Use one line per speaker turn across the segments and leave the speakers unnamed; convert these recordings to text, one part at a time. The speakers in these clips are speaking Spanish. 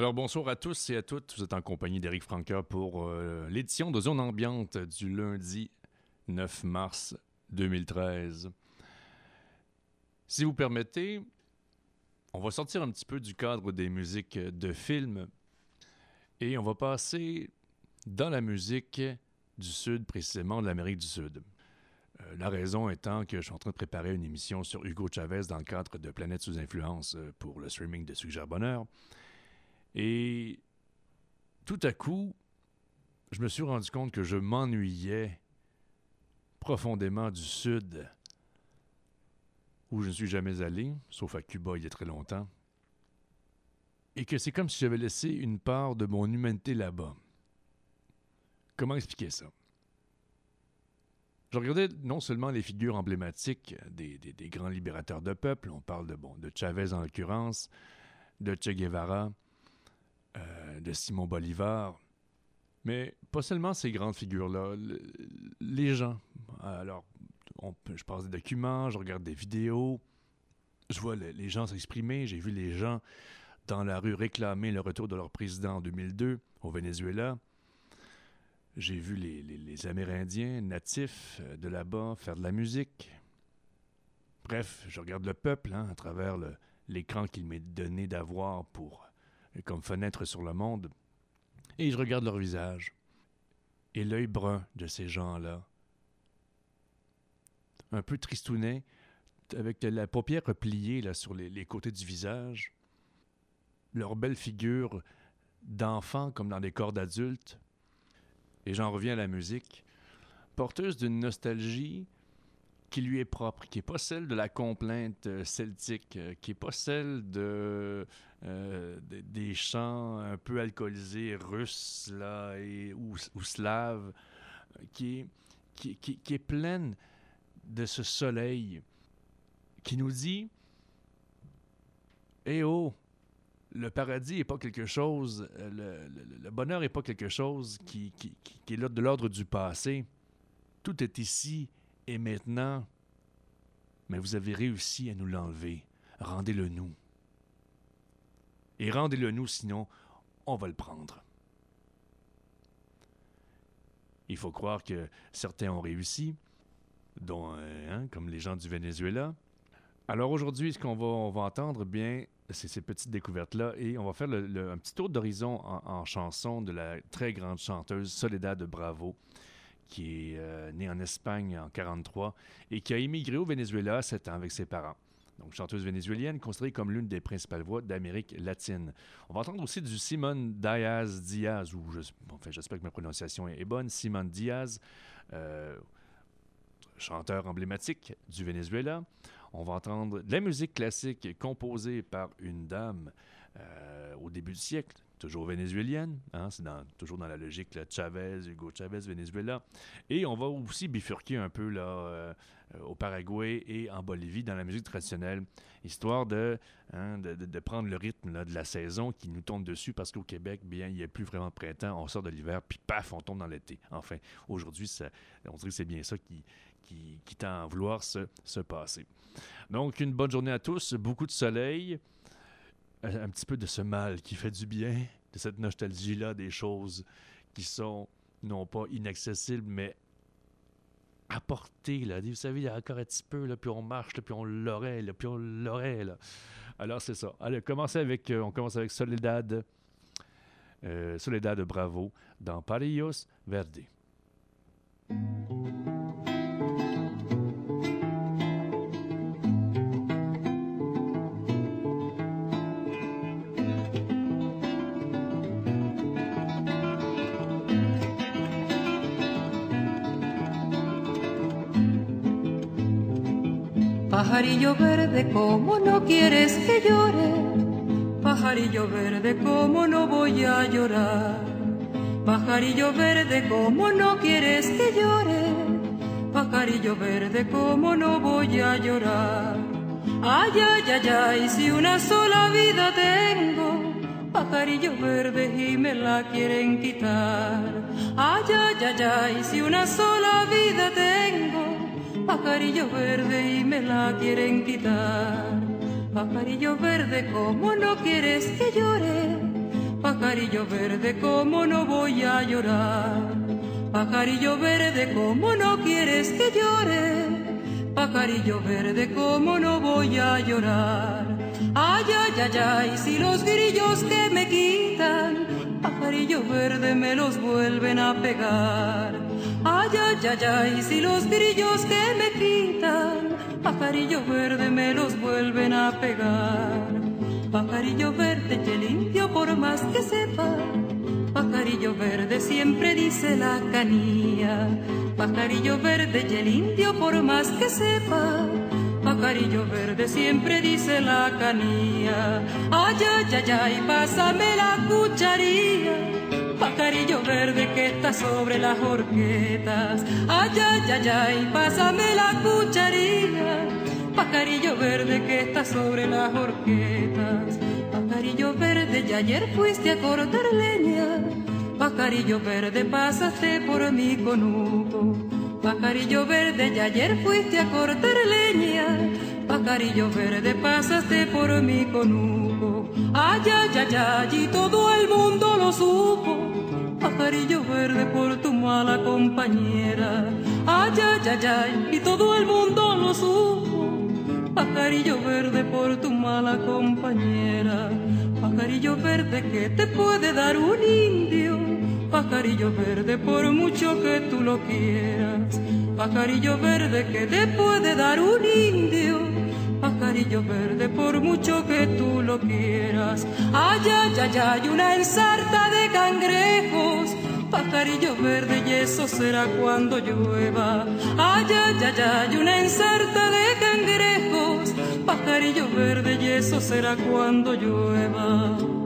Alors bonsoir à tous et à toutes. Vous êtes en compagnie d'Éric Franca pour euh, l'édition de Zone Ambiante du lundi 9 mars 2013. Si vous permettez, on va sortir un petit peu du cadre des musiques de films et on va passer dans la musique du Sud, précisément de l'Amérique du Sud. Euh, la raison étant que je suis en train de préparer une émission sur Hugo Chavez dans le cadre de Planète sous influence euh, pour le streaming de Suggère Bonheur. Et tout à coup, je me suis rendu compte que je m'ennuyais profondément du Sud, où je ne suis jamais allé, sauf à Cuba il y a très longtemps, et que c'est comme si j'avais laissé une part de mon humanité là-bas. Comment expliquer ça? Je regardais non seulement les figures emblématiques des, grands libérateurs de peuple, on parle de, bon, de Chavez en l'occurrence, de Che Guevara, euh, de Simon Bolivar. Mais pas seulement ces grandes figures-là, les gens. Alors, je passe des documents, je regarde des vidéos, je vois les, gens s'exprimer, j'ai vu les gens dans la rue réclamer le retour de leur président en 2002 au Venezuela. J'ai vu les, Amérindiens natifs euh, de là-bas faire de la musique. Bref, je regarde le peuple hein, à travers l'écran qu'il m'est donné d'avoir pour comme fenêtre sur le monde, et je regarde leur visage, et l'œil brun de ces gens-là, un peu tristounet, avec la paupière repliée là, sur les, côtés du visage, leur belle figure d'enfant comme dans des corps d'adultes, et j'en reviens à la musique, porteuse d'une nostalgie qui lui est propre, qui n'est pas celle de la complainte euh, celtique, euh, qui n'est pas celle de, euh, des chants un peu alcoolisés russes là, et, ou, slaves, qui est, qui, est pleine de ce soleil qui nous dit Eh oh, le paradis n'est pas quelque chose, le, le, bonheur n'est pas quelque chose qui, qui, qui est de l'ordre du passé. Tout est ici et maintenant, mais vous avez réussi à nous l'enlever. Rendez-le nous. Et rendez-le nous, sinon, on va le prendre. Il faut croire que certains ont réussi, dont, euh, hein, comme les gens du Venezuela. Alors aujourd'hui, ce qu'on va, on va entendre, bien, c'est ces petites découvertes-là, et on va faire un petit tour d'horizon en, en, chanson de la très grande chanteuse Soledad Bravo qui est euh, née en Espagne en 1943 et qui a immigré au Venezuela à 7 ans avec ses parents. Donc, chanteuse vénézuélienne, considérée comme l'une des principales voix d'Amérique latine. On va entendre aussi du Simone Diaz Diaz, ou enfin, j'espère que ma prononciation est, bonne, Simone Diaz, euh, chanteur emblématique du Venezuela. On va entendre de la musique classique composée par une dame euh, au début du siècle, toujours vénézuélienne, hein, c'est toujours dans la logique là, Chavez, Hugo Chavez, Venezuela. Et on va aussi bifurquer un peu là, euh, au Paraguay et en Bolivie dans la musique traditionnelle, histoire de, hein, de, prendre le rythme là, de la saison qui nous tombe dessus parce qu'au Québec, bien, il n'y a plus vraiment de printemps, on sort de l'hiver, puis paf, on tombe dans l'été. Enfin, aujourd'hui, on dirait que c'est bien ça qui, qui, qui tend à vouloir se, se passer. Donc, une bonne journée à tous, beaucoup de soleil un, petit peu de ce mal qui fait du bien, de cette nostalgie-là des choses qui sont non pas inaccessibles, mais à portée. Là. Vous savez, il y a encore un petit peu, là, puis on marche, puis on l'aurait, puis on l'aurait. Là. Alors, c'est ça. Allez, avec, euh, on commence avec Soledad, euh, Soledad Bravo dans Parillos Verde.
Pajarillo verde, ¿cómo no quieres que llore? Pajarillo verde, ¿cómo no voy a llorar? Pajarillo verde, ¿cómo no quieres que llore? Pajarillo verde, ¿cómo no voy a llorar? Ay, ay, ay, ay, si una sola vida tengo, pajarillo verde y me la quieren quitar. Ay, ay, ay, ay, si una sola vida tengo, pajarillo verde y me la quieren quitar. Pajarillo verde, ¿cómo no quieres que llore? Pajarillo verde, ¿cómo no voy a llorar? Pajarillo verde, ¿cómo no quieres que llore? Pajarillo verde, ¿cómo no voy a llorar? Ay, ay, ay, ay, si los grillos que me quitan, pajarillo verde me los vuelven a pegar. Ay, ay, ay, ay, si los grillos que me quitan, pajarillo verde me los vuelven a pegar. Pajarillo verde que limpio por más que sepa, pajarillo verde siempre dice la canía. Pajarillo verde y el indio por más que sepa, pajarillo verde siempre dice la canía. Ay, ay, ay, pásame la cucharilla, pajarillo verde que está sobre las horquetas. Ay, ay, ay, ay, pásame la cucharilla, pajarillo verde que está sobre las horquetas. Pajarillo verde, y ayer fuiste a cortar leña, pajarillo verde, pasaste por mi conuco. Pajarillo verde, y ayer fuiste a cortar leña, pajarillo verde, pasaste por mi conuco. Ay, ay, ay, ay, y todo el mundo lo supo. Pajarillo verde por tu mala compañera. Ay, ay, ay, ay, y todo el mundo lo supo. Pajarillo verde por tu mala compañera. Pajarillo verde que te puede dar un indio. Pajarillo verde por mucho que tú lo quieras. Pajarillo verde que te puede dar un indio. Pajarillo verde por mucho que tú lo quieras. Ay, ay, ay, ay, una ensarta de cangrejos. Pajarillo verde y eso será cuando llueva. Ay, ay, ay, ay, una ensarta de cangrejos. Pajarillo verde y eso será cuando llueva.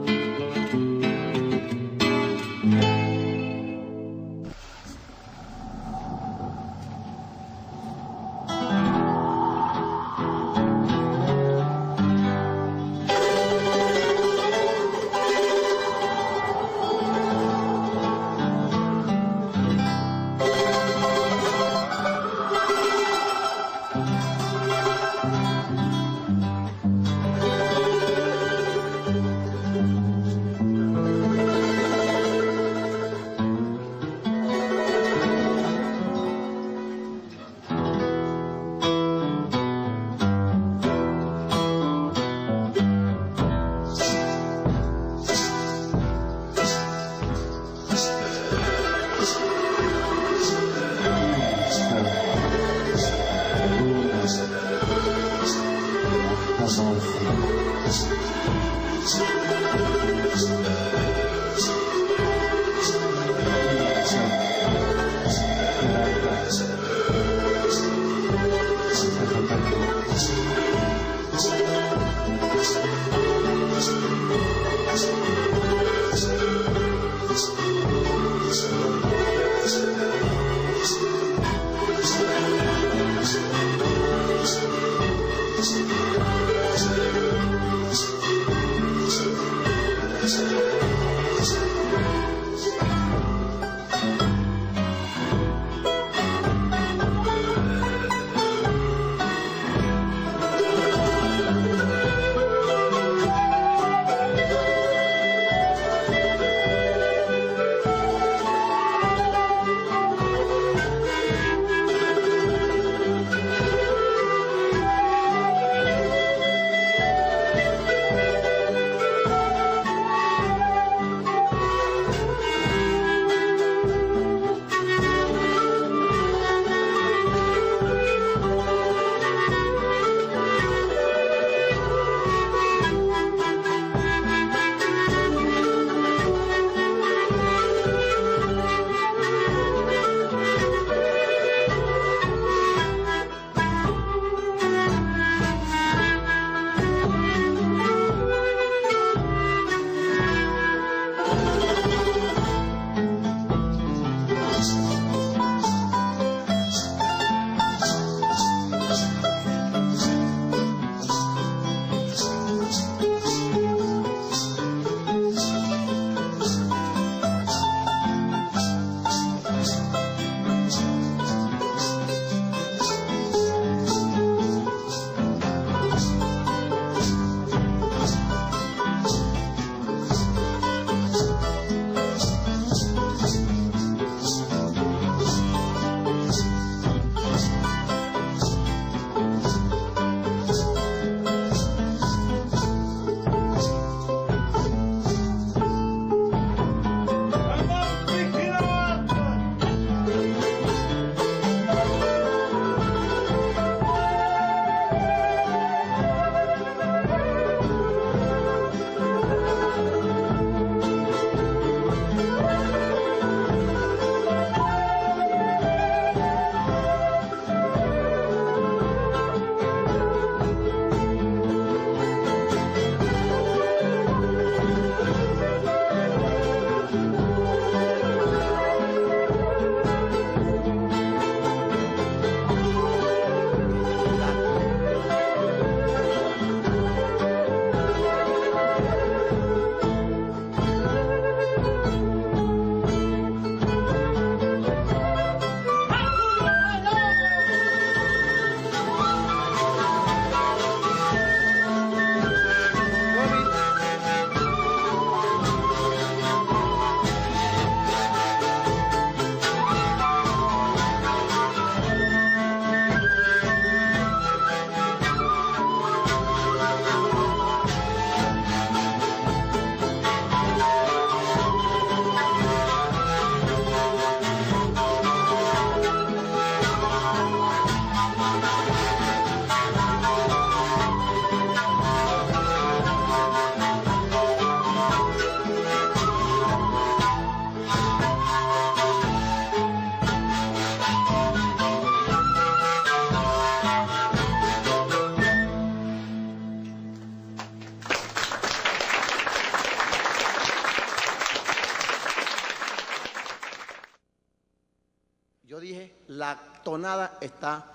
Está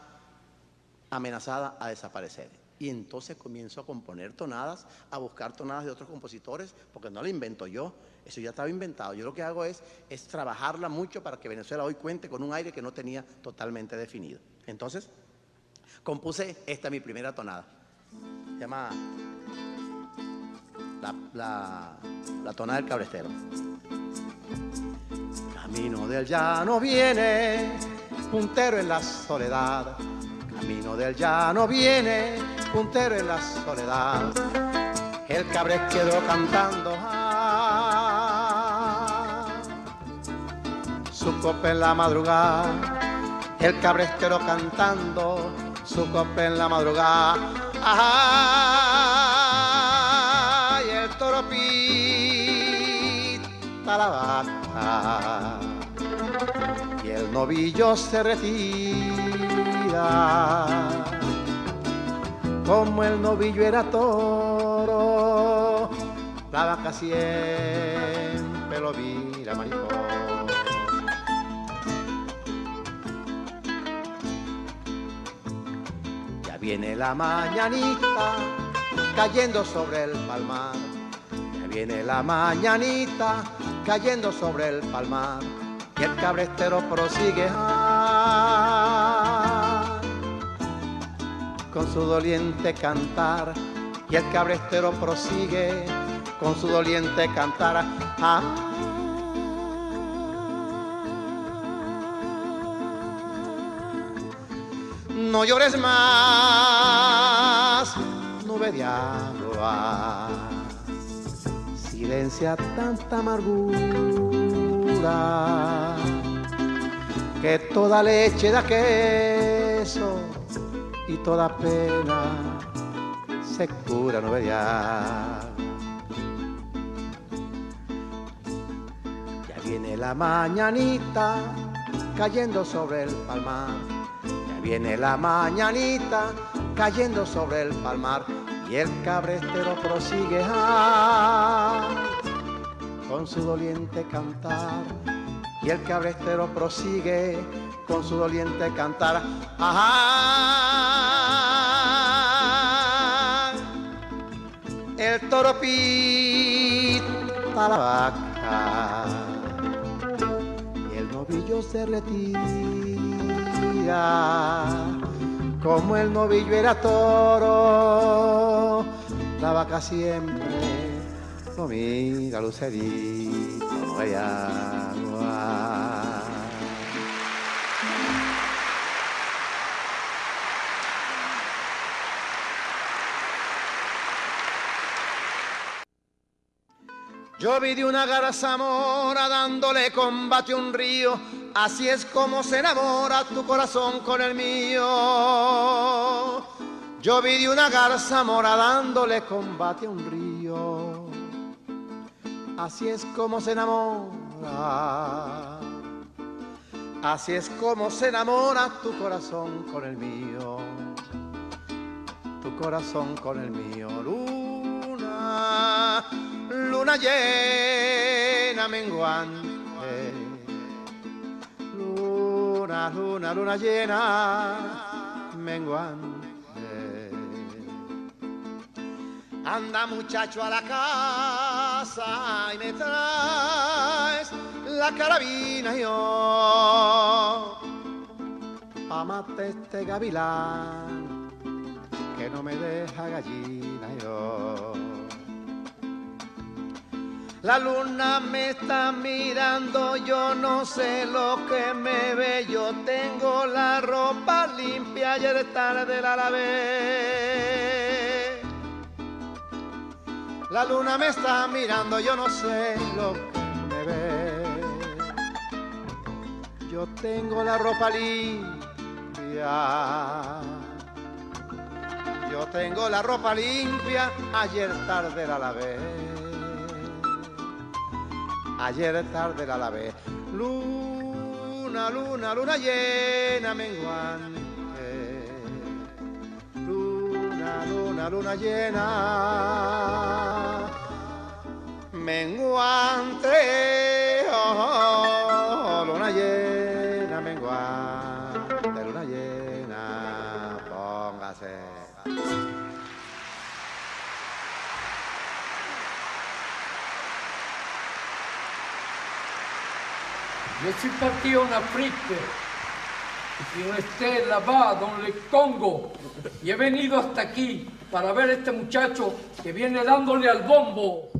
amenazada a desaparecer. Y entonces comienzo a componer tonadas, a buscar tonadas de otros compositores, porque no la invento yo, eso ya estaba inventado. Yo lo que hago es, es trabajarla mucho para que Venezuela hoy cuente con un aire que no tenía totalmente definido. Entonces, compuse esta mi primera tonada. Se llama la, la, la tonada del cabrestero. Camino del llano viene, puntero en la soledad. Camino del llano viene, puntero en la soledad. El cabrés quedó cantando. ah, su copa en la madrugada. El cabrestero cantando, su copa en la madrugada. Ah, y el toro pita la vaca novillo se retira. Como el novillo era toro, la vaca siempre lo mira. Ya viene la mañanita cayendo sobre el palmar. Ya viene la mañanita cayendo sobre el palmar. Y el cabrestero prosigue con su doliente cantar. Y el cabrestero prosigue con su doliente cantar. ah. No llores más, nube de agua. Silencia tanta amargura que toda leche da queso y toda pena se cura de agua. Ya viene la mañanita cayendo sobre el palmar. Ya viene la mañanita cayendo sobre el palmar y el cabrestero prosigue ah, con su doliente cantar. Y el cabrestero prosigue con su doliente cantar. Ajá. El toro pita la vaca y el novillo se retira. Como el novillo era toro, la vaca siempre lo mira lucerito, no hay. Yo vi de una garzamora dándole combate a un río, así es como se enamora tu corazón con el mío. Yo vi de una garzamora dándole combate a un río, así es como se enamora. Así es como se enamora tu corazón con el mío, tu corazón con el mío. Luna, luna llena menguante, luna, luna, luna llena menguante. Anda muchacho a la casa y me traes la carabina yo. Amate este gavilán que no me deja gallina yo. La luna me está mirando, yo no sé lo que me ve, yo tengo la ropa limpia, ayer tarde la lavé. La luna me está mirando, yo no sé lo que me ve. Yo tengo la ropa limpia. Yo tengo la ropa limpia, ayer tarde la lavé. Ayer tarde la lavé. Luna, luna, luna llena menguante luna, luna, luna llena, menguante, oh, oh, luna llena, menguante,
luna llena, póngase. Yo ci partì una fritta y resté là-bas, dans le Congo. Y he venido hasta aquí para ver a este muchacho que viene dándole al bombo.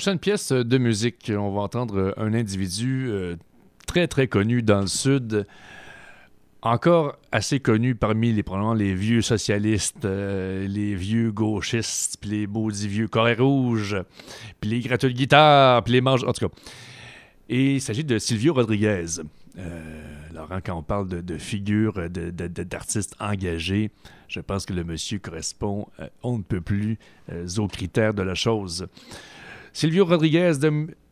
Prochaine pièce de musique, on va entendre un individu euh, très très connu dans le Sud, encore assez connu parmi les, probablement les vieux socialistes, euh, les vieux gauchistes, puis les beaux vieux corées rouges, puis les gratteux de guitare, puis les manges, en tout cas. Et il s'agit de Silvio Rodriguez. Euh, Laurent, quand on parle de, figures, d'artistes engagés, je pense que le monsieur correspond, euh, on ne peut plus, euh, aux critères de la chose. Silvio Rodriguez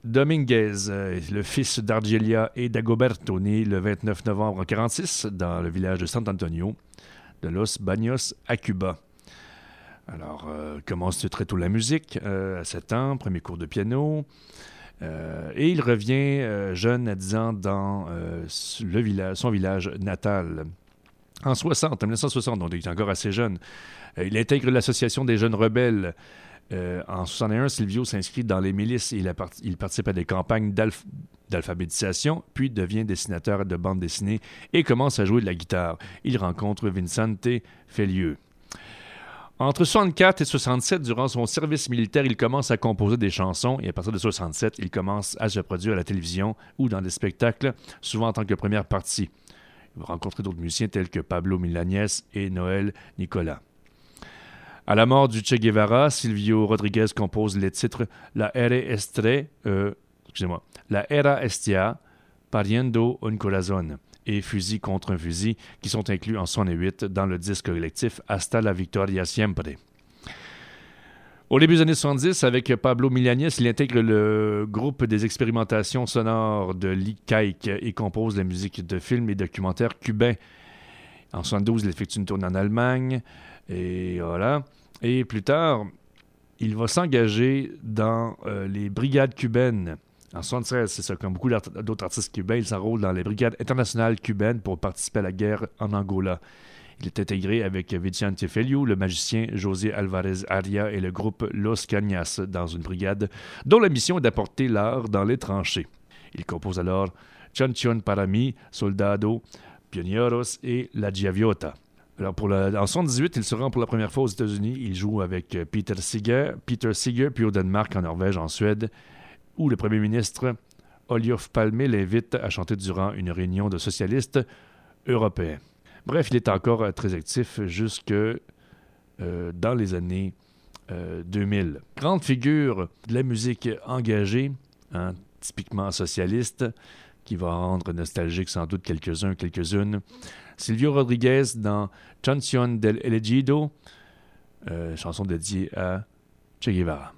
Dominguez, euh, le fils d'Argelia et d'Agoberto, né le 29 novembre 1946 dans le village de San Antonio de Los Baños à Cuba. Alors, commence très tôt la musique, à 7 ans, premier cours de piano. et il revient jeune à 10 ans dans son village natal. En 60, en 1960, donc il est encore assez jeune, euh, il intègre l'association des jeunes rebelles. Euh, en 61, Silvio s'inscrit dans les milices et il, participe à des campagnes d'alphabétisation, puis devient dessinateur de bande dessinée et commence à jouer de la guitare. Il rencontre Vincente Felieux. Entre 64 et 67, durant son service militaire, il commence à composer des chansons et à partir de 67, il commence à se produire à la télévision ou dans des spectacles, souvent en tant que première partie. Il va d'autres musiciens tels que Pablo Milanés et Noël Nicolas. À la mort du Che Guevara, Silvio Rodriguez compose les titres La Era Estre, euh, excusez-moi, La Era Estia, Pariendo un Corazón et Fusil contre un fusil, qui sont inclus en 68 dans le disque collectif Hasta la Victoria Siempre. Au début des années 70, avec Pablo Milanés, il intègre le groupe des expérimentations sonores de l'ICAIC et compose la musique de films et documentaires cubains. En 72, il effectue une tournée en Allemagne. Et voilà. Et plus tard, il va s'engager dans euh, les brigades cubaines. En 76, c'est ça, comme beaucoup d'autres artistes cubains, il s'enrôle dans les brigades internationales cubaines pour participer à la guerre en Angola. Il est intégré avec Vicente Feliu, le magicien José Alvarez Aria et le groupe Los Cañas dans une brigade dont la mission est d'apporter l'art dans les tranchées. Il compose alors Chanchon Parami, Soldado, Pionieros et La Giaviota. Alors pour la, en 1978, il se rend pour la première fois aux États-Unis. Il joue avec Peter Seeger, Peter Seeger, puis au Danemark, en Norvège, en Suède, où le premier ministre Oliof Palme l'invite à chanter durant une réunion de socialistes européens. Bref, il est encore euh, très actif jusque euh, dans les années 2000. Euh, Grande figure de la musique engagée, hein, typiquement socialiste, qui va rendre nostalgique sans doute quelques-uns, quelques-unes. Silvio Rodriguez dans Chancion del Elegido, chanson dédiée à Che Guevara.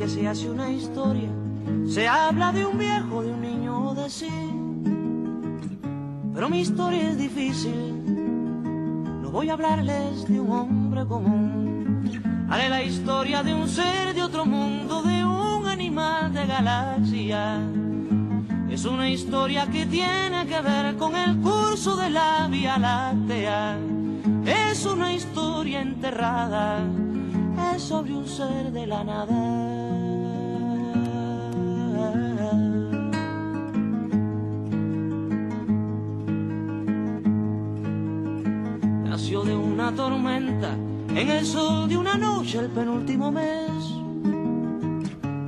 que se hace una historia, se habla de un viejo, de un niño de sí. Pero mi historia es difícil, no voy a hablarles de un hombre común. Haré la historia de un ser de otro mundo, de animal de galaxia. Es una historia que tiene que ver con el curso de la Vía Láctea. Es una historia enterrada, es sobre un ser de la nada. de una tormenta, en el sol de una noche el penúltimo mes.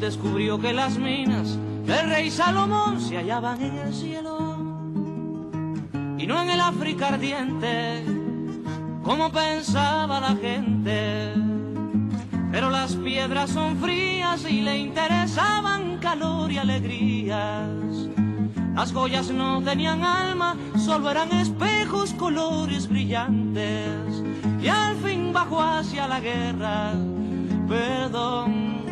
Descubrió que las minas del rey Salomón se hallaban en el cielo y no en el África ardiente, como pensaba la gente. Pero las piedras son frías y le interesaban calor y alegrías las joyas no tenían alma, solo eran espejos, colores brillantes. Y al fin bajó hacia la guerra, perdón,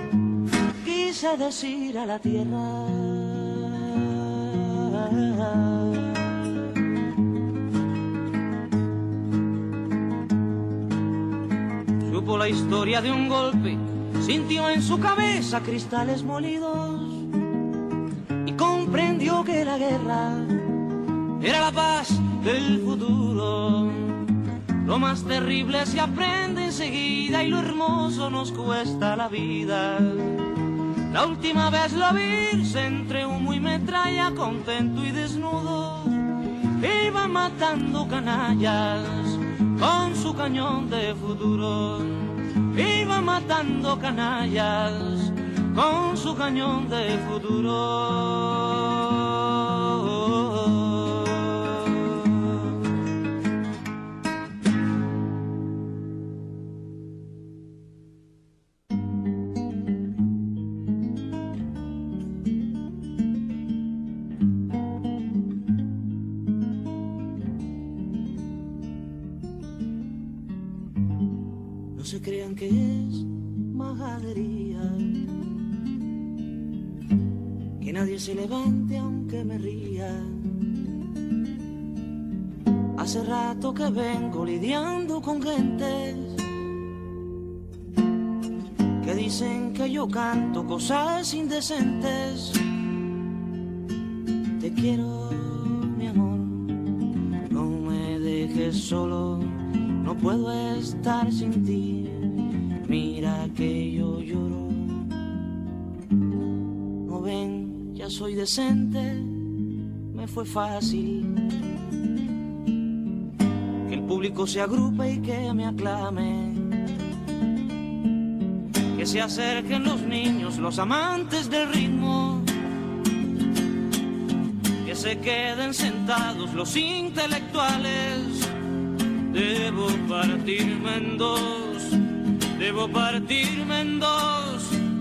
quise decir a la tierra. Supo la historia de un golpe, sintió en su cabeza cristales molidos y comprendió que la guerra era la paz del futuro. Lo más terrible se aprende enseguida y lo hermoso nos cuesta la vida. La última vez lo vi entre humo y metralla, contento y desnudo. Iba matando canallas con su cañón de futuro. Iba matando canallas con su cañón de futuro. Aunque me ría. Hace rato que vengo lidiando con gentes que dicen que yo canto cosas indecentes. Te quiero, mi amor, no me dejes solo, no puedo estar sin ti. Mira que yo soy decente, me fue fácil. Que el público se agrupe y que me aclame. Que se acerquen los niños, los amantes del ritmo. Que se queden sentados los intelectuales. Debo partirme en dos, debo partirme en dos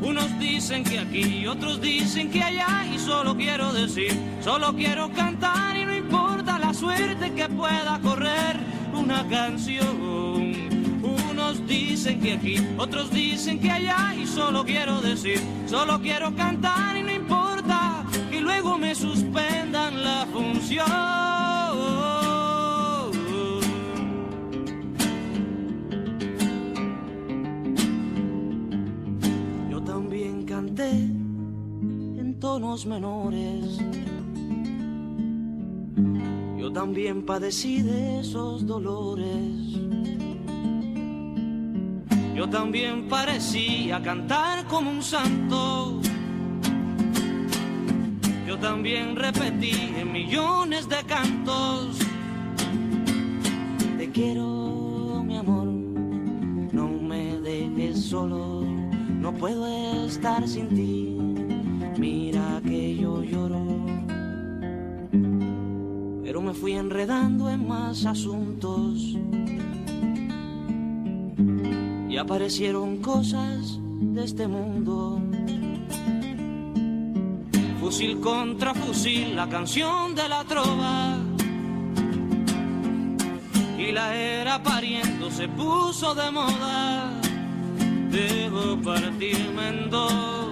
unos dicen que aquí, otros dicen que allá y solo quiero decir, solo quiero cantar y no importa la suerte que pueda correr una canción. Unos dicen que aquí, otros dicen que allá y solo quiero decir, solo quiero cantar y no importa que luego me suspendan la función. Tonos menores. Yo también padecí de esos dolores. Yo también parecía cantar como un santo. Yo también repetí en millones de cantos. Te quiero, mi amor, no me dejes solo no puedo estar sin ti. Mira que yo lloro. Pero me fui enredando en más asuntos. Y aparecieron cosas de este mundo. Fusil contra fusil, la canción de la trova. Y la era pariendo se puso de moda Debo partirme en dos,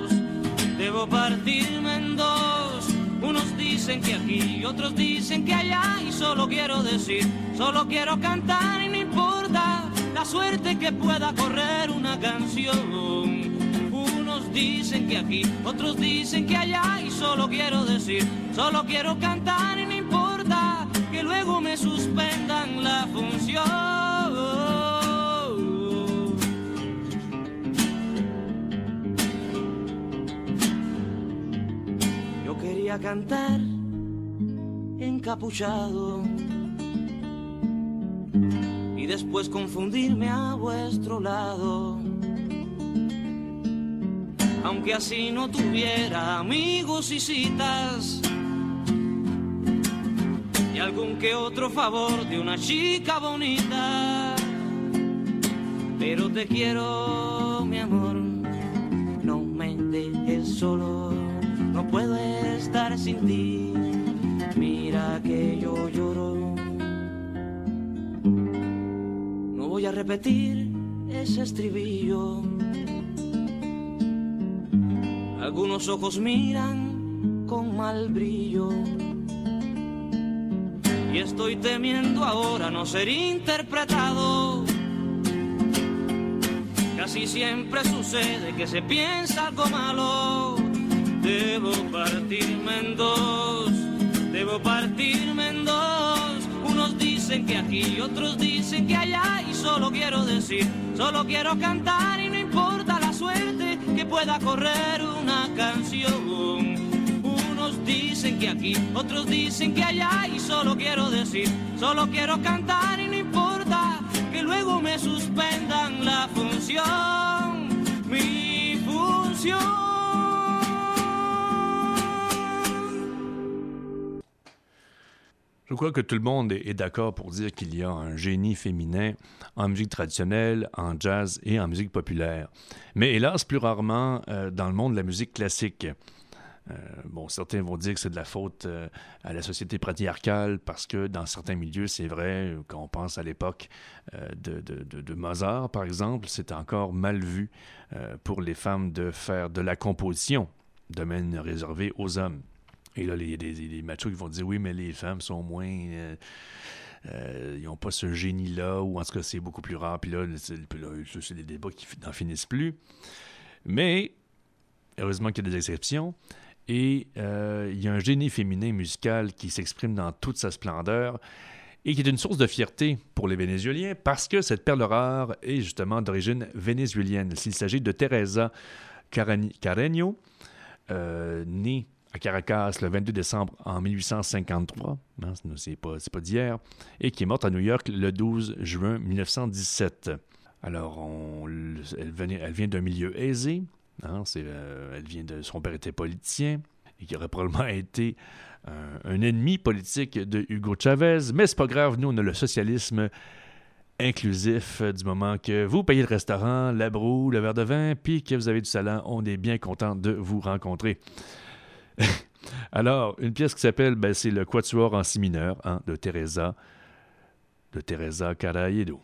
debo partirme en dos. Unos dicen que aquí, otros dicen que allá. Y solo quiero decir, solo quiero cantar y no importa la suerte que pueda correr una canción. Unos dicen que aquí, otros dicen que allá. Y solo quiero decir, solo quiero cantar y no importa que luego me suspendan la función. Cantar encapuchado y después confundirme a vuestro lado. Aunque así no tuviera amigos y citas y algún que otro favor de una chica bonita. Pero te quiero, mi amor, sin ti. Mira que yo lloro. No voy a repetir ese estribillo. Algunos ojos miran con mal brillo. y estoy temiendo ahora no ser interpretado. Casi siempre sucede que se piensa algo malo. Debo partirme en dos, debo partirme en dos. Unos dicen que aquí, otros dicen que allá y solo quiero decir, solo quiero cantar y no importa la suerte que pueda correr una canción. Unos dicen que aquí, otros dicen que allá y solo quiero decir, solo quiero cantar y no importa que luego me suspendan la función,
Je crois que tout le monde est d'accord pour dire qu'il y a un génie féminin en musique traditionnelle, en jazz et en musique populaire. Mais hélas, plus rarement euh, dans le monde de la musique classique. Euh, bon, certains vont dire que c'est de la faute euh, à la société patriarcale parce que dans certains milieux, c'est vrai, quand on pense à l'époque de, Mozart, par exemple, c'est encore mal vu pour les femmes de faire de la composition, domaine réservé aux hommes. Et là, il y a des, machos qui vont dire oui, mais les femmes sont moins. Euh, euh, ils n'ont pas ce génie-là, ou en tout cas, c'est beaucoup plus rare. Puis là, c'est des débats qui n'en finissent plus. Mais, heureusement qu'il y a des exceptions. Et euh, il y a un génie féminin musical qui s'exprime dans toute sa splendeur et qui est une source de fierté pour les Vénézuéliens parce que cette perle rare est justement d'origine vénézuélienne. S'il s'agit de Teresa Carreño, née à Caracas le 22 décembre en 1853, hein, c'est pas, d'hier, et qui est morte à New York le 12 juin 1917. Alors, elle, elle, vient d'un milieu aisé, hein, euh, elle vient de, son père était politicien, et qui aurait probablement été un, ennemi politique de Hugo Chavez, mais c'est pas grave, nous on a le socialisme inclusif du moment que vous payez le restaurant, la broue, le verre de vin, puis que vous avez du salon, on est bien content de vous rencontrer. Alors, une pièce qui s'appelle, ben, c'est le Quatuor en si mineur hein, de Teresa, de Teresa Carayedo.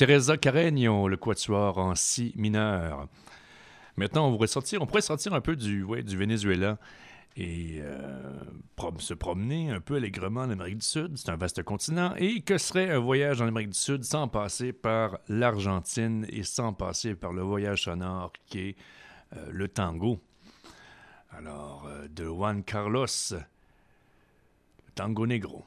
Teresa Carreño, le quatuor en si mineur. Maintenant, on pourrait sortir, on pourrait sortir un peu du, Venezuela et euh, se promener un peu allègrement en Amérique du Sud. C'est un vaste continent. Et que serait un voyage en Amérique du Sud sans passer par l'Argentine et sans passer par le voyage sonore qui est euh, le tango? Alors, euh, de Juan Carlos, le tango negro.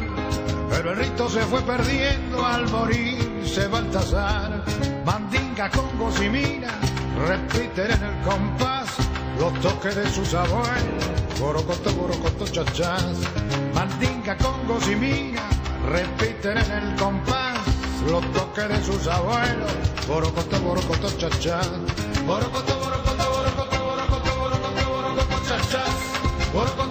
pero el rito se fue perdiendo al morirse Baltasar. Mandinga, congos y mina repiten en el compás los toques de sus abuelos. Borocoto, borocoto, chachás. Mandinga, congos y mina repiten en el compás los toques de sus abuelos. Borocoto, borocoto, chachás. Borocoto, borocoto, borocoto, borocoto, borocoto, borocoto, chachás. Borocoto,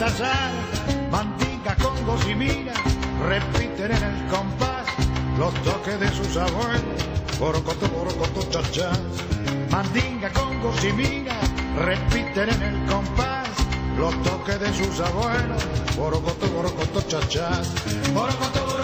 Baltasar. Mandinga, congos y mina repiten en el compás los toques de sus abuelos. Borocoto, borocoto, chachás. Mandinga, congos y repiten en el compás los toques de sus abuelos. Borocoto, borocoto. Borocoto, borocoto, borocoto,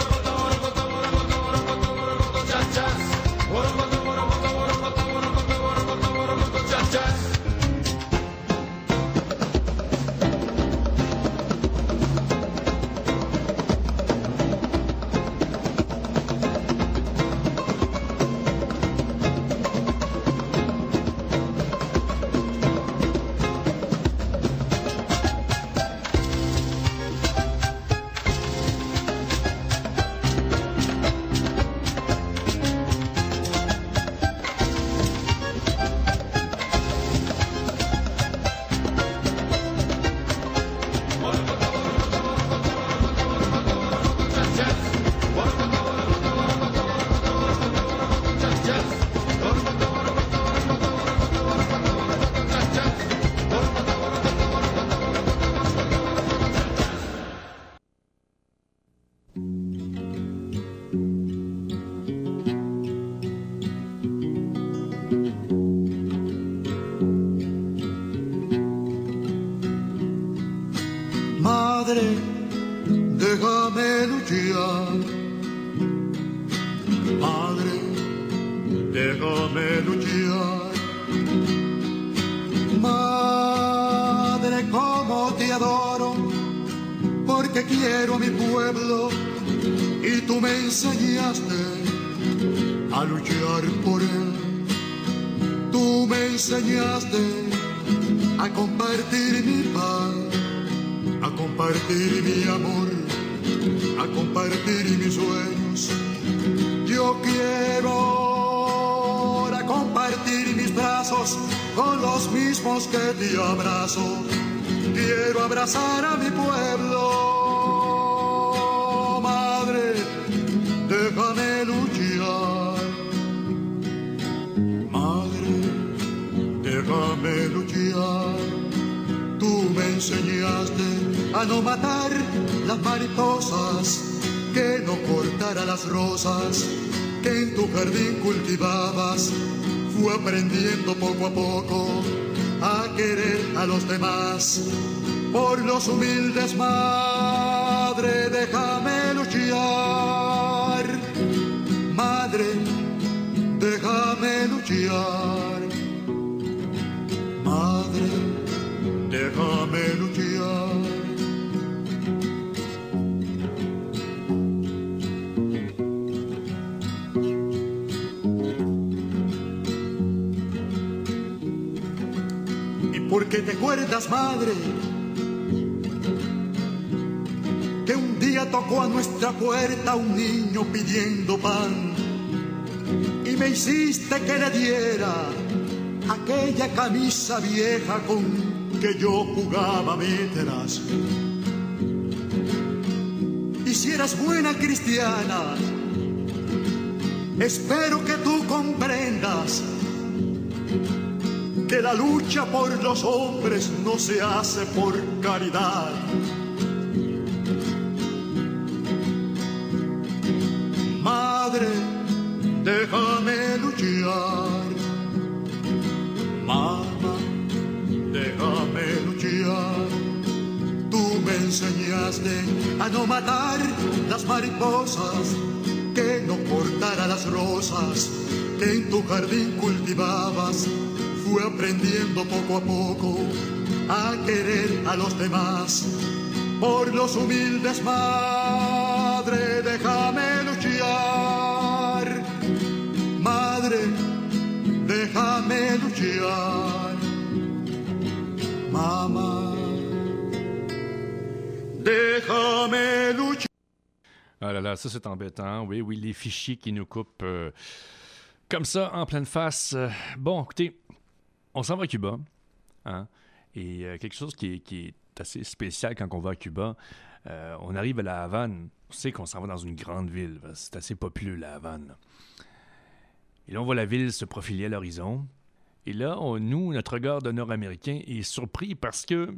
Madre, déjame luchar. Madre, déjame luchar. Madre, como te adoro, porque quiero a mi pueblo y tú me enseñaste a luchar por él. Tú me enseñaste a compartir mi paz compartir mi amor, a compartir mis sueños. Yo quiero ahora compartir mismos que te abrazo, quiero abrazar a mi pueblo. Madre, déjame luchar. Madre, déjame luchar. Tú me enseñaste a no matar las mariposas, que no cortara las rosas que en tu jardín cultivabas. Fue aprendiendo poco a poco a querer a los demás. Por los humildes, madre, déjame luchar. Madre, déjame luchar. ¿Y por qué te acuerdas, madre? Que un día tocó a nuestra puerta un niño pidiendo pan y me hiciste que le diera aquella camisa vieja con que yo jugaba meteras. Y si eras buena cristiana, espero que tú comprendas que la lucha por los hombres no se hace por caridad. Madre, déjame luchar. Mamá, déjame luchar. Tú me enseñaste a no matar las mariposas, que no cortara las rosas que en tu jardín cultivabas. Fui aprendiendo poco a poco a querer a los demás. Por los humildes, madre, déjame luchar. Madre, déjame luchar. Mamá, déjame luchar.
Ah là là, ça c'est embêtant. Oui, oui, les fichiers qui nous coupent euh, comme ça en pleine face. Euh, bon, écoutez, on s'en va à Cuba. Hein? Et euh, quelque chose qui est, assez spécial quand on va à Cuba, euh, on arrive à la Havane, on sait qu'on s'en va dans une grande ville. C'est assez populeux, la Havane. Et là, on voit la ville se profiler à l'horizon. Et là, nous, notre regard de Nord-Américain est surpris parce que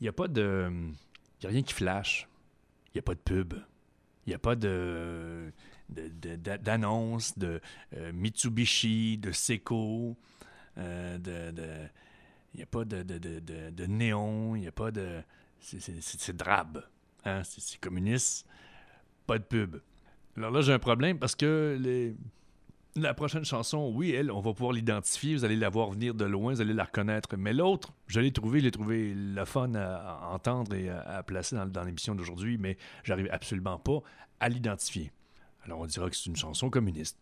il n'y a pas de. Il a rien qui flash. Il n'y a pas de pub. Il n'y a pas de de- de- euh, Mitsubishi, de Seiko, euh, de, de- il n'y a pas de, de, de, de- néon, il n'y a pas de... C'est drabe, hein? c'est communiste, pas de pub. Alors là, j'ai un problème parce que la prochaine chanson, oui, elle, on va pouvoir l'identifier, vous allez la voir venir de loin, vous allez la reconnaître. Mais l'autre, je l'ai trouvé, l'ai trouvé le fun à, entendre et à, à placer dans, dans l'émission d'aujourd'hui, mais j'arrive absolument pas à l'identifier. Alors on dira que c'est une chanson communiste.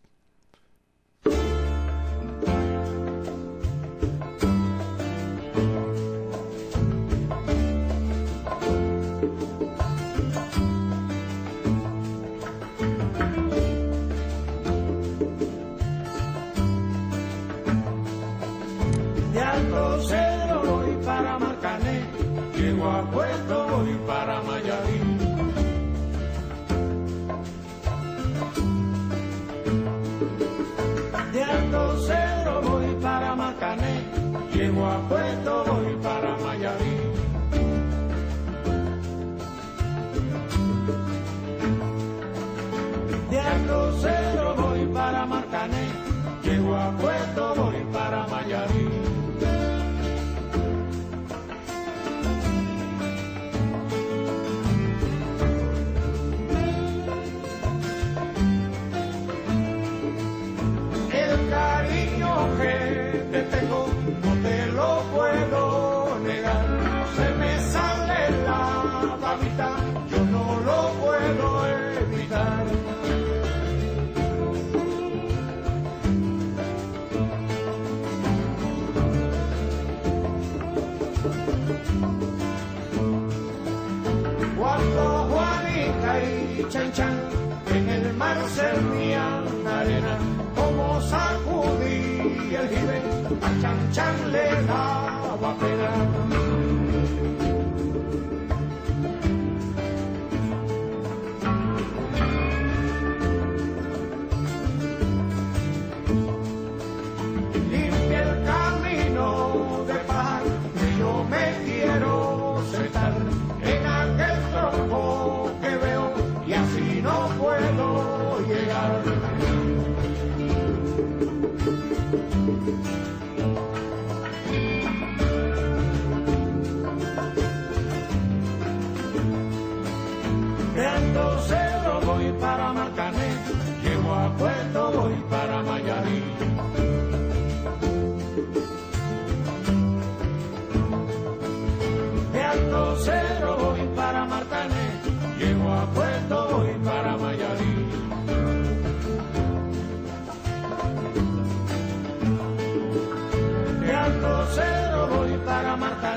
Mar servían arena, como sacudí el jibe, a Chan Chan le daba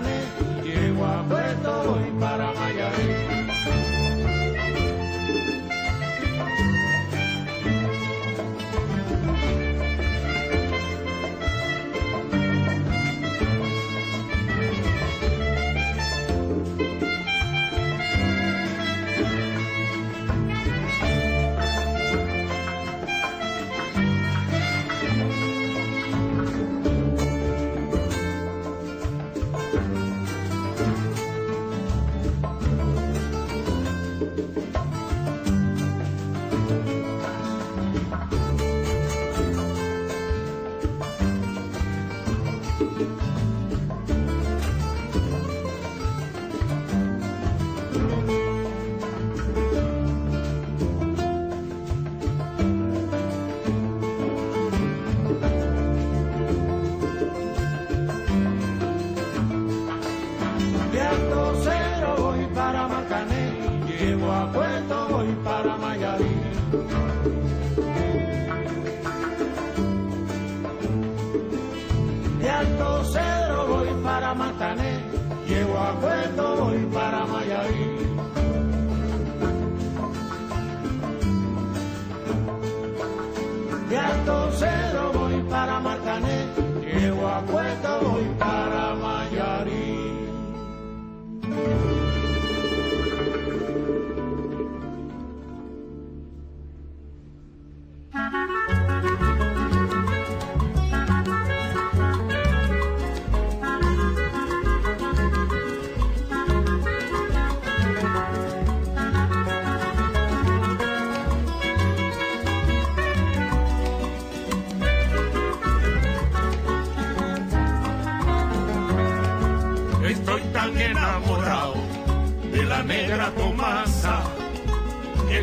para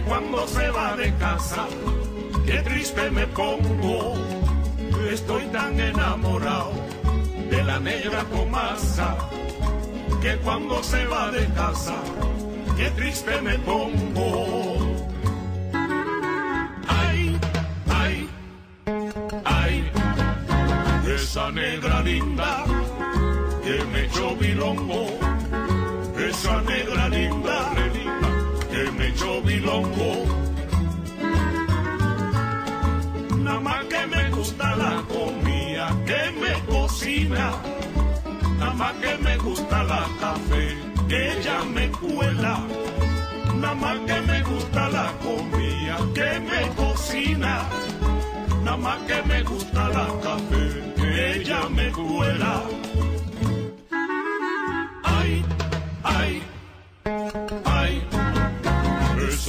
cuando se va de casa, qué triste me pongo. Estoy tan enamorado de la negra Tomasa que cuando se va de casa, qué triste me pongo. Ay, ay, ay, esa negra linda que me echó bilongo, esa negra linda, Nada más que me gusta la comida que me cocina, nada más que me gusta la café que ella me cuela, nada más que me gusta la comida que me cocina, nada más que me gusta la café que ella me cuela. Ay, ay, ay,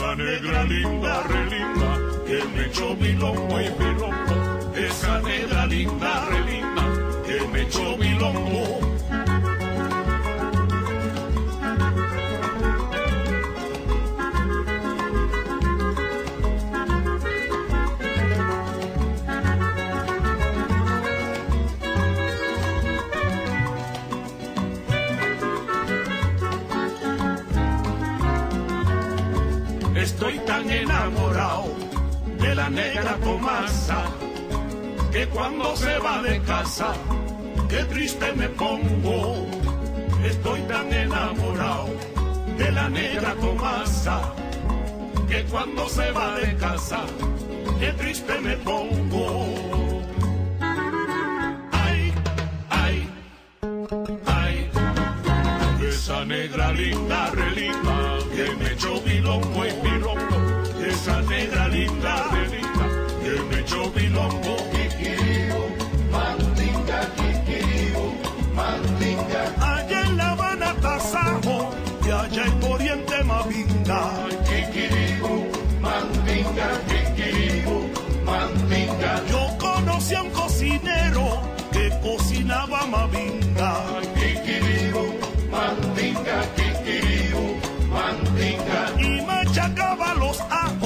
esa negra linda, re linda, que me echó bilongo y bilongo. Esa negra linda, re linda, enamorado de la negra Tomasa que cuando se va de casa, qué triste me pongo. Estoy tan enamorado de la negra Tomasa que cuando se va de casa, qué triste me pongo.
ay esa negra linda, relinda, que me echó bilongo
y. quilombo, kikiribo, mandinga, kikiribo, mandinga.
Allá en La Habana, Tasajo, y allá en Oriente, Mavinda.
Kikiribo, mandinga, kikiribo, mandinga.
Yo conocí a un cocinero que cocinaba mavinga.
Kikiribo, mandinga, kikiribo, mandinga.
Y machacaba los ajos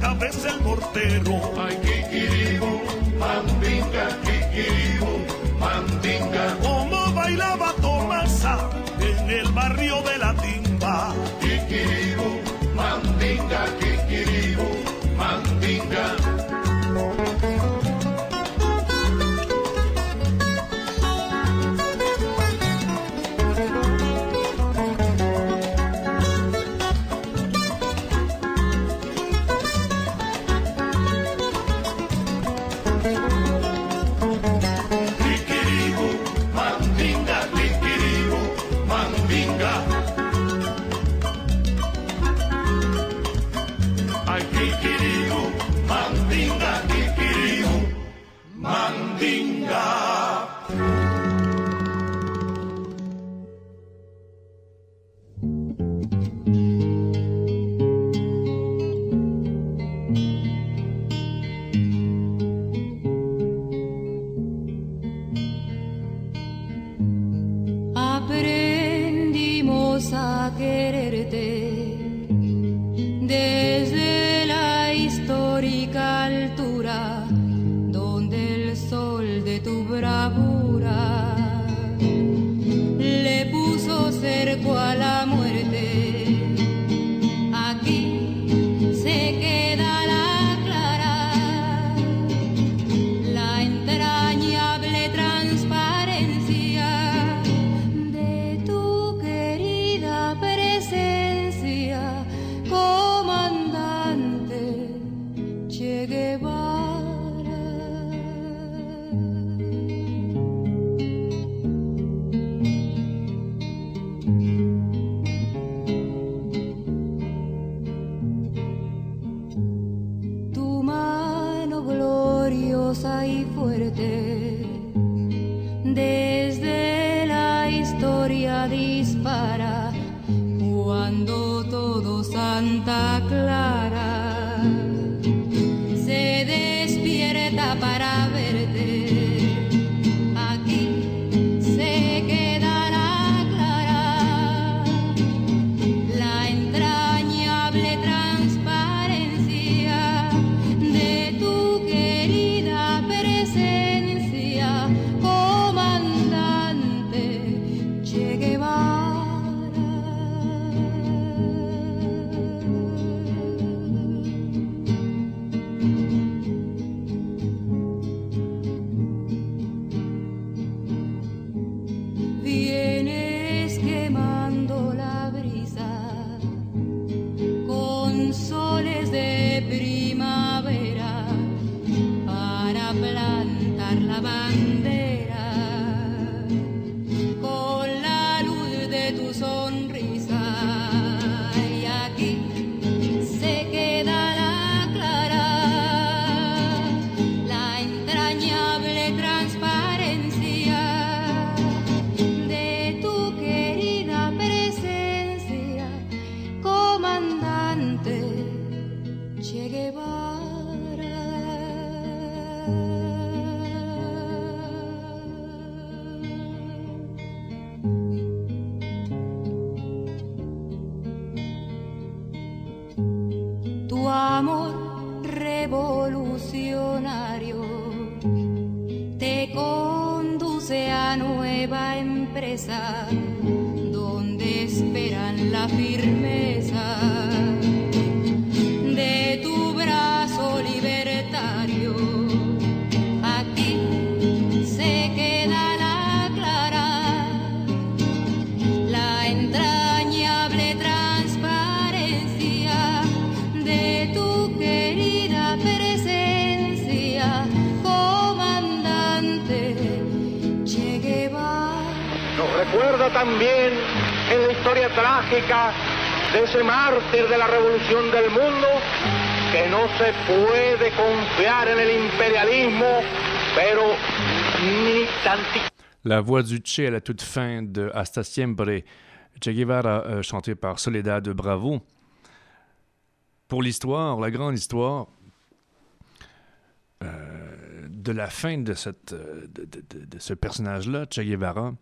cabeza el mortero.
Ay,
qué querido, mando. La
voix du Che à la toute fin de Hasta Siempre, Che Guevara, euh, chanté par Soledad Bravo. Pour l'histoire, la grande histoire euh, de la fin de, euh, de, de- de- de ce personnage-là, Che Guevara,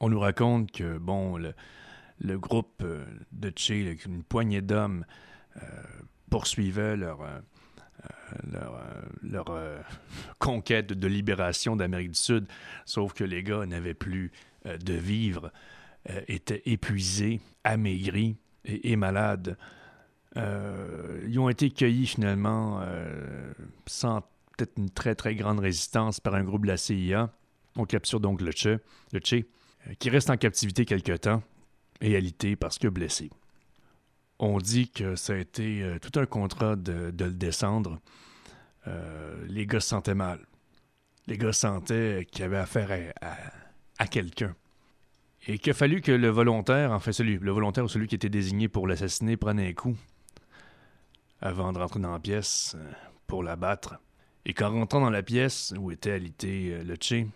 on nous raconte que, bon, le, groupe de Che, une poignée d'hommes, poursuivaient leur, leur, euh, euh, conquête de libération d'Amérique du Sud, sauf que les gars n'avaient plus euh, de vivre, euh, étaient épuisés, amaigris et, malades. Ils ont été cueillis finalement sans peut-être une très très grande résistance par un groupe de la CIA. On capture donc le Che, qui reste en captivité quelque temps et alité parce que blessé. On dit que ça a été euh, tout un contrat de, le descendre. Euh, les gars se sentaient mal. Les gars sentaient qu'il y avait affaire à, quelqu'un. Et qu'il a fallu que le volontaire, enfin celui, le volontaire ou celui qui était désigné pour l'assassiner prenne un coup avant de rentrer dans la pièce euh, pour l'abattre. Et qu'en rentrant dans la pièce où était alité le Che,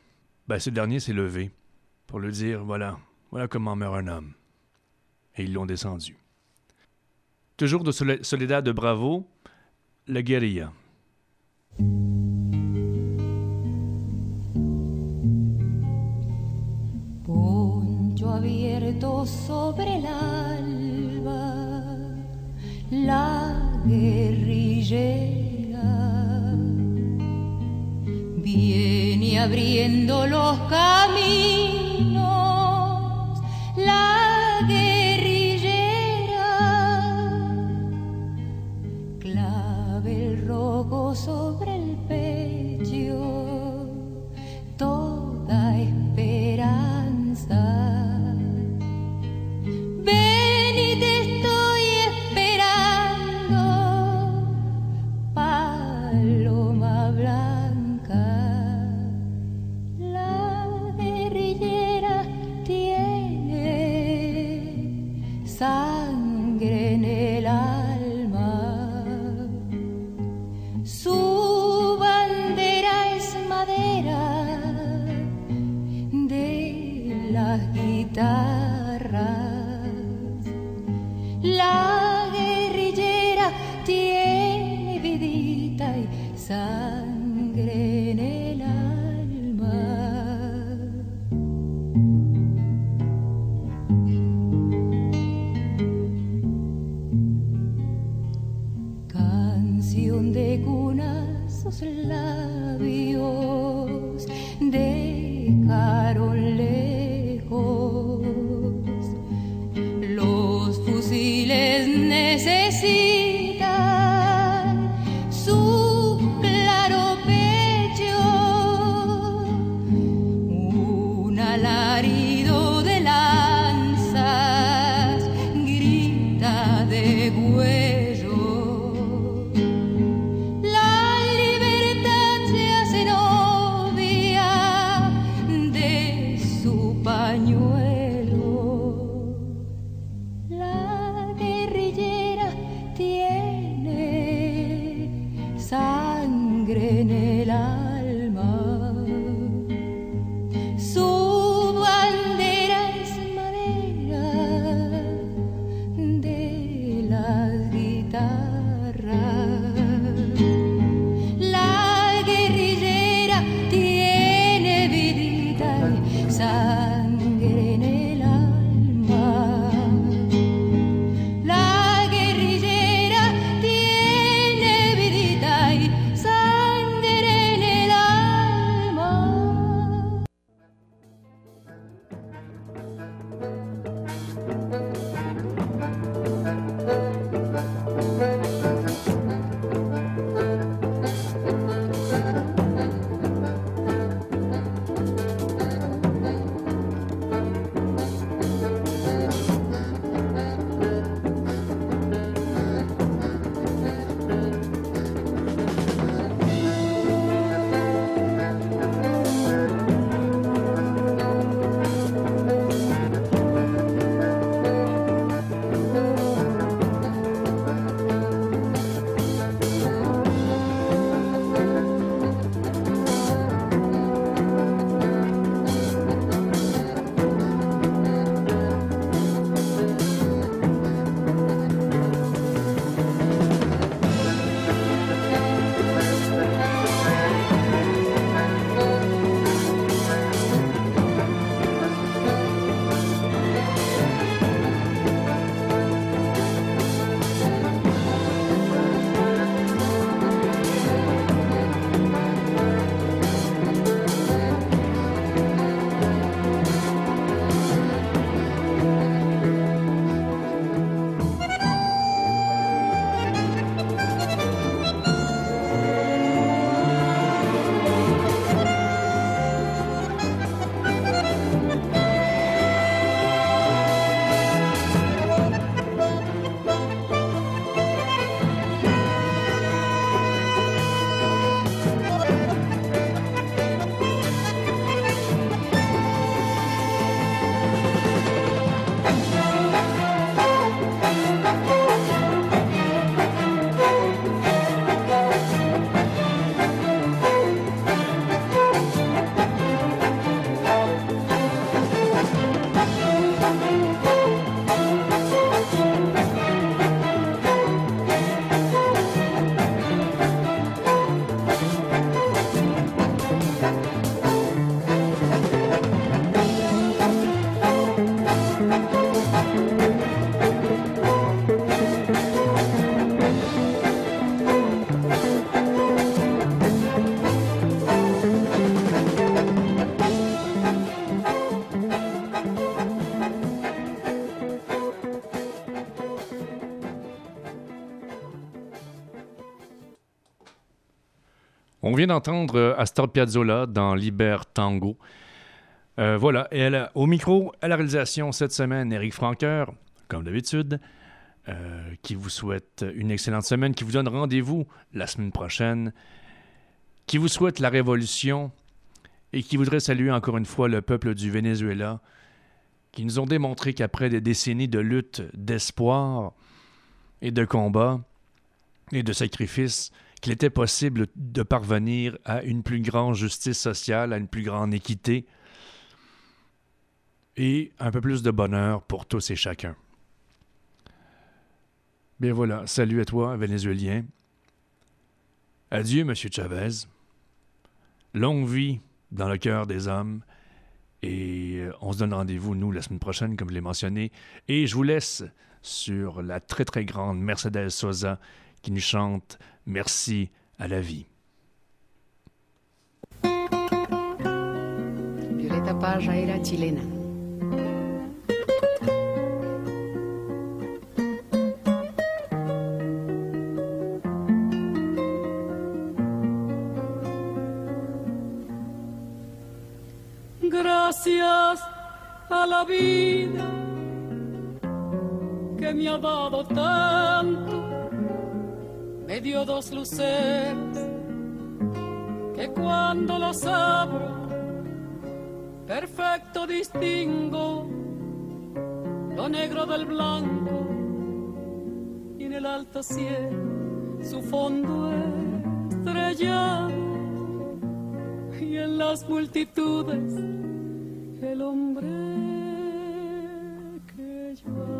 ben, ce dernier s'est levé pour lui dire voilà, voilà comment meurt un homme. Et ils l'ont descendu. Toujours de Sole- Soledad de Bravo, la guérilla.
Poncho abierto sobre el alba, la guerrillera viene abriendo los caminos, rojo
On vient d'entendre euh, Astor Piazzolla dans Liber Tango. Euh, voilà, et au micro, à la réalisation cette semaine, Eric Franqueur, comme d'habitude, euh, qui vous souhaite une excellente semaine, qui vous donne rendez-vous la semaine prochaine, qui vous souhaite la révolution et qui voudrait saluer encore une fois le peuple du Venezuela, qui nous ont démontré qu'après des décennies de lutte, d'espoir et de combat et de sacrifice, qu'il était possible de parvenir à une plus grande justice sociale, à une plus grande équité et un peu plus de bonheur pour tous et chacun. Bien voilà, salut à toi, Vénézuélien. Adieu, Monsieur Chavez. Longue vie dans le cœur des hommes. Et euh, on se donne rendez-vous, nous, la semaine prochaine, comme je l'ai mentionné. Et je vous laisse sur la très très grande Mercedes Sosa qui nous chante Merci à la vie.
Violeta era chilena.
Gracias a la vida que me ha dado tanto, me dio dos luceros que cuando los abro, perfecto distingo lo negro del blanco y en el alto cielo su fondo estrellado y en las multitudes el hombre que yo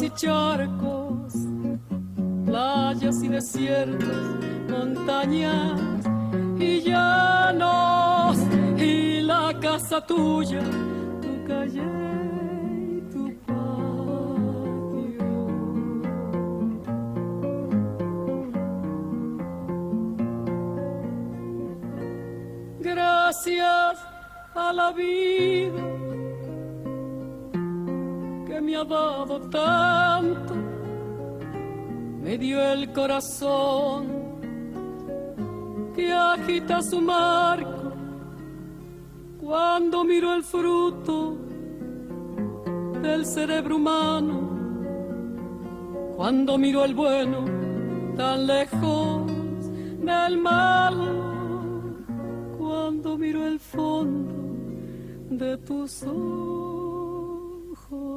y charcos, playas y desiertos, montañas y llanos, y la casa tuya, tu calle Gracias a la vida me ha dado tanto, me dio el corazón que agita su marco cuando miro el fruto del cerebro humano, cuando miro el bueno tan lejos del mal cuando miro el fondo de tus ojos.